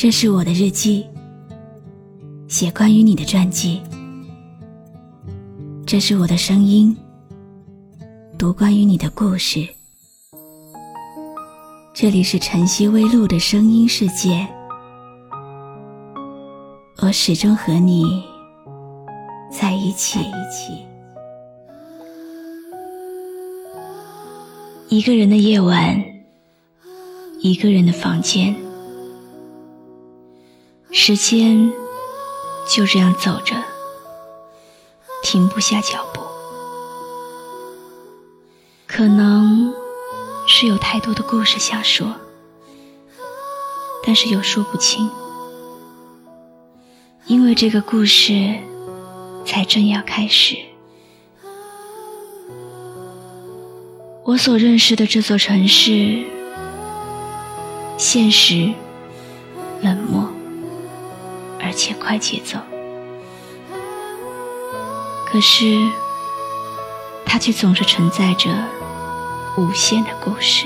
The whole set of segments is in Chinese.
这是我的日记，写关于你的传记。这是我的声音，读关于你的故事。这里是晨曦微露的声音世界，我始终和你在一起。一个人的夜晚，一个人的房间，时间就这样走着，停不下脚步。可能是有太多的故事想说，但是又说不清，因为这个故事才正要开始。我所认识的这座城市，现实、冷漠，快节奏。可是，它却总是承载着无限的故事。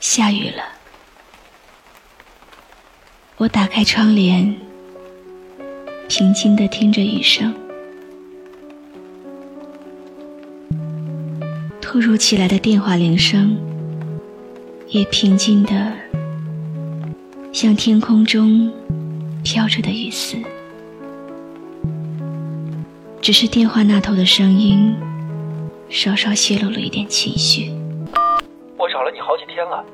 下雨了，我打开窗帘，平静的听着雨声。突如其来的电话铃声，也平静的像天空中飘着的雨丝。只是电话那头的声音，稍稍泄露了一点情绪。我找了你好几天了。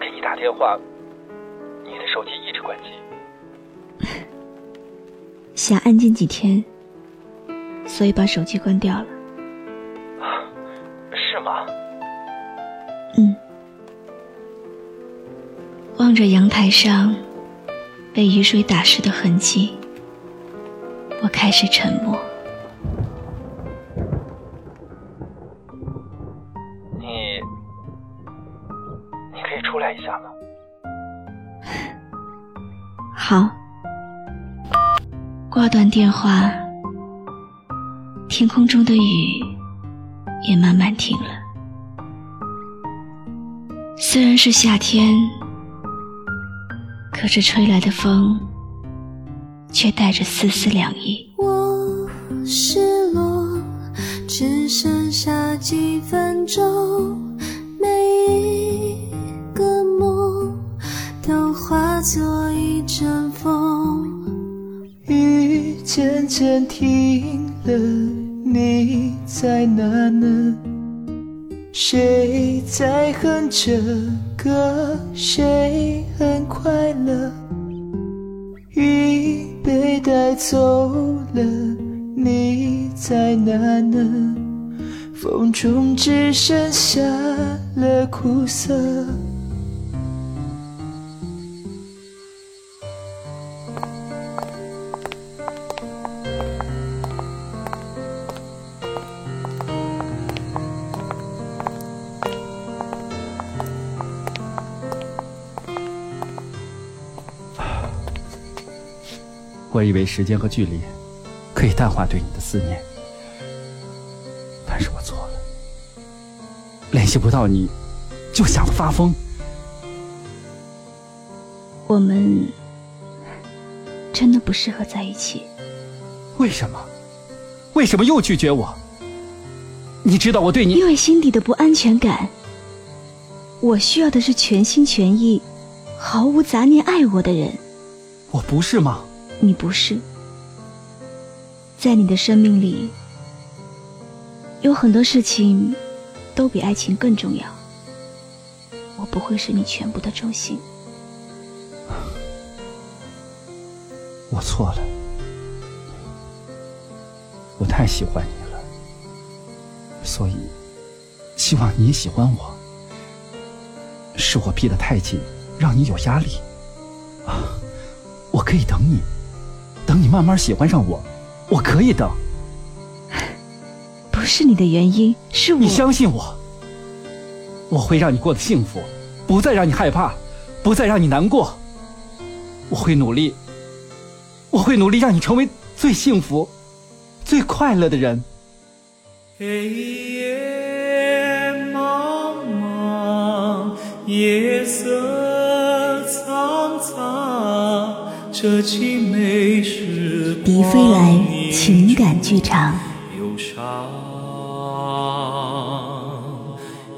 给你打电话，你的手机一直关机。想安静几天，所以把手机关掉了。是吗？嗯。望着阳台上被雨水打湿的痕迹，我开始沉默。你，你可以出来一下吗？好。挂断电话，天空中的雨也慢慢停了。虽然是夏天，可是吹来的风却带着丝丝凉意。我失落，只剩下几分钟。每一个梦都化作渐渐停了，你在哪呢？谁在哼着歌？谁很快乐？雨被带走了，你在哪呢？风中只剩下了苦涩。我以为时间和距离可以淡化对你的思念，但是我错了。联系不到你，就想发疯。我们真的不适合在一起。为什么？为什么又拒绝我？你知道我对你……因为心底的不安全感。我需要的是全心全意、毫无杂念爱我的人。我不是吗？你不是，在你的生命里，有很多事情都比爱情更重要。我不会是你全部的重心。我错了，我太喜欢你了，所以希望你喜欢我。是我逼得太紧，让你有压力。啊，我可以等你。等你慢慢喜欢上我，我可以等。不是你的原因，是我。你相信我，我会让你过得幸福，不再让你害怕，不再让你难过。我会努力我会努力让你成为最幸福、最快乐的人。黑夜茫茫，夜色迪飞来情感剧场。忧伤，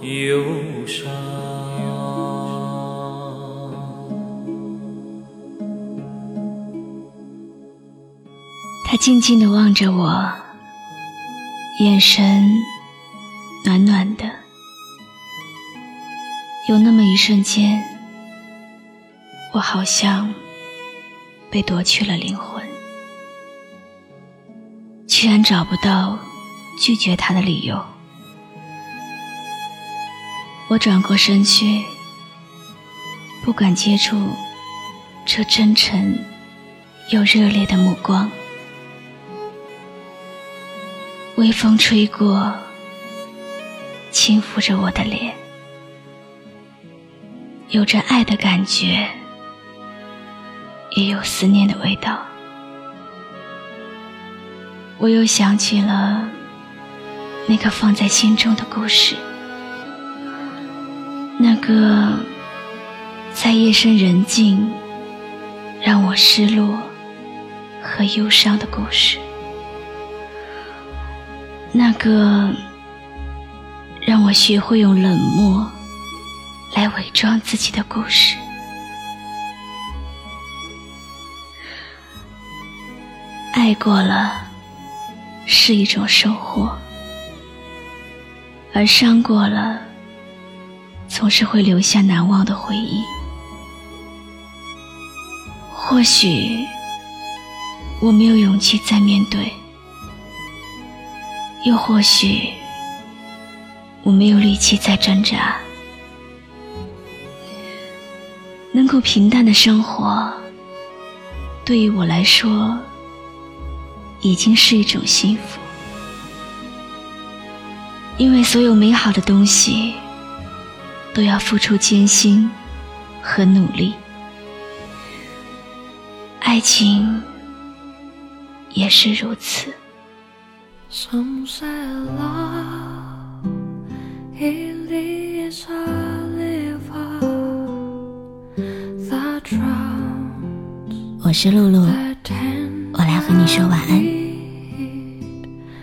忧伤。他静静地望着我，眼神暖暖的。有那么一瞬间，我好像被夺去了灵魂，居然找不到拒绝他的理由。我转过身去，不敢接触这真诚又热烈的目光。微风吹过，轻抚着我的脸，有着爱的感觉，也有思念的味道。我又想起了那个放在心中的故事，那个在夜深人静让我失落和忧伤的故事。那个让我学会用冷漠来伪装自己的故事，爱过了是一种收获，而伤过了，总是会留下难忘的回忆。或许我没有勇气再面对。又或许，我没有力气再挣扎。能够平淡的生活，对于我来说，已经是一种幸福。因为所有美好的东西，都要付出艰辛和努力。爱情也是如此。我是露露，我来和你说晚安。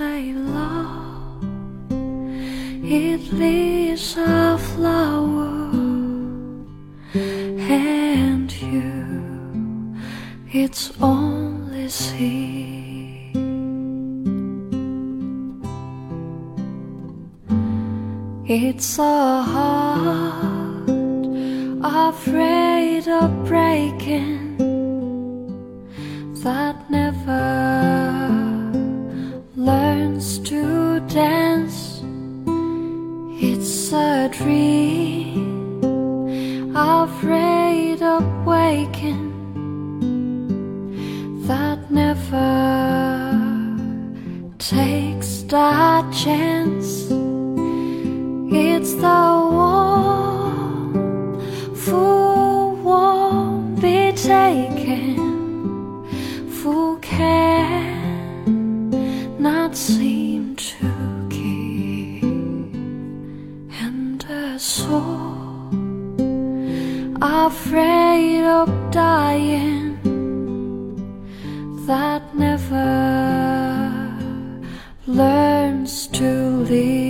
say love it is a flower and you its only seed. It's a heart afraid of breaking chance. It's the one who won't be taken, who can not seem to give, and a soul afraid of dying that never learns to leave.